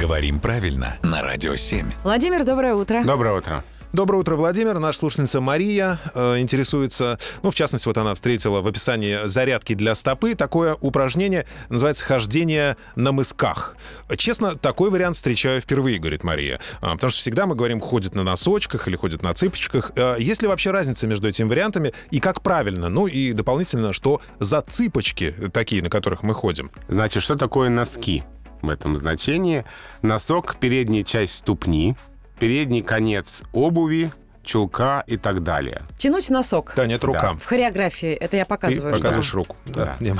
Говорим правильно на Радио 7. Владимир, доброе утро. Доброе утро. Доброе утро, Владимир. Наша слушательница Мария э, интересуется, ну, в частности, вот она встретила в описании зарядки для стопы такое упражнение, называется «хождение на мысках». Честно, такой вариант встречаю впервые, говорит Мария. А, потому что всегда мы говорим, ходит на носочках или ходит на цыпочках. А, есть ли вообще разница между этими вариантами и как правильно? Ну и дополнительно, что за цыпочки такие, на которых мы ходим? Значит, что такое носки в этом значении? Носок — передняя часть ступни, передний конец обуви, чулка и так далее. Тянуть носок. Таня, это рука. В хореографии это я Ты показываю. показываешь да. руку. Да. Да.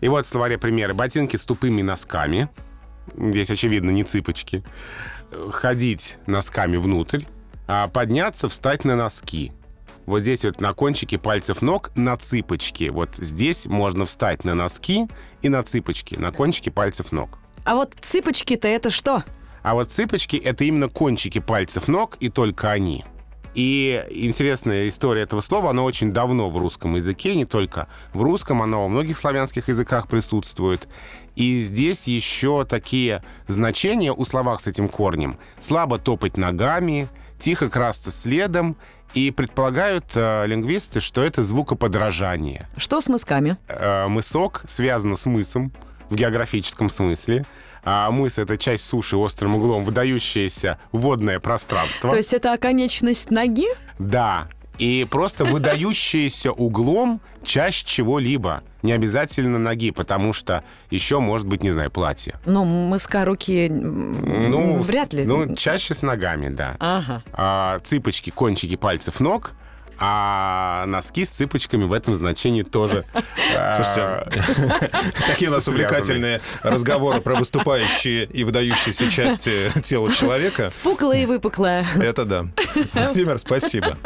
И вот в словаре примеры. Ботинки с тупыми носками. Здесь, очевидно, не цыпочки. Ходить носками внутрь. А подняться, встать на носки. Вот здесь вот на кончике пальцев ног на цыпочки. Вот здесь можно встать на носки и на цыпочки, на кончике пальцев ног. А вот цыпочки-то это что? А вот цыпочки — это именно кончики пальцев ног, и только они. И интересная история этого слова, оно очень давно в русском языке, не только в русском, оно во многих славянских языках присутствует. И здесь еще такие значения у словах с этим корнем. Слабо топать ногами, тихо красться следом, и предполагают э, лингвисты, что это звукоподражание. Что с мысками? Э, мысок связано с мысом в географическом смысле. А мыс — это часть суши острым углом, выдающееся водное пространство. То есть это оконечность ноги? Да. И просто выдающееся углом часть чего-либо. Не обязательно ноги, потому что еще может быть, не знаю, платье. Ну, мыска руки м, вряд ли. Ну, чаще с ногами, да. Ага. А, цыпочки, кончики пальцев ног, а носки с цыпочками в этом значении тоже. а, Слушайте, такие у нас увлекательные разговоры про выступающие и выдающиеся части тела человека. Пуклая и выпуклая. Это да. Владимир, спасибо.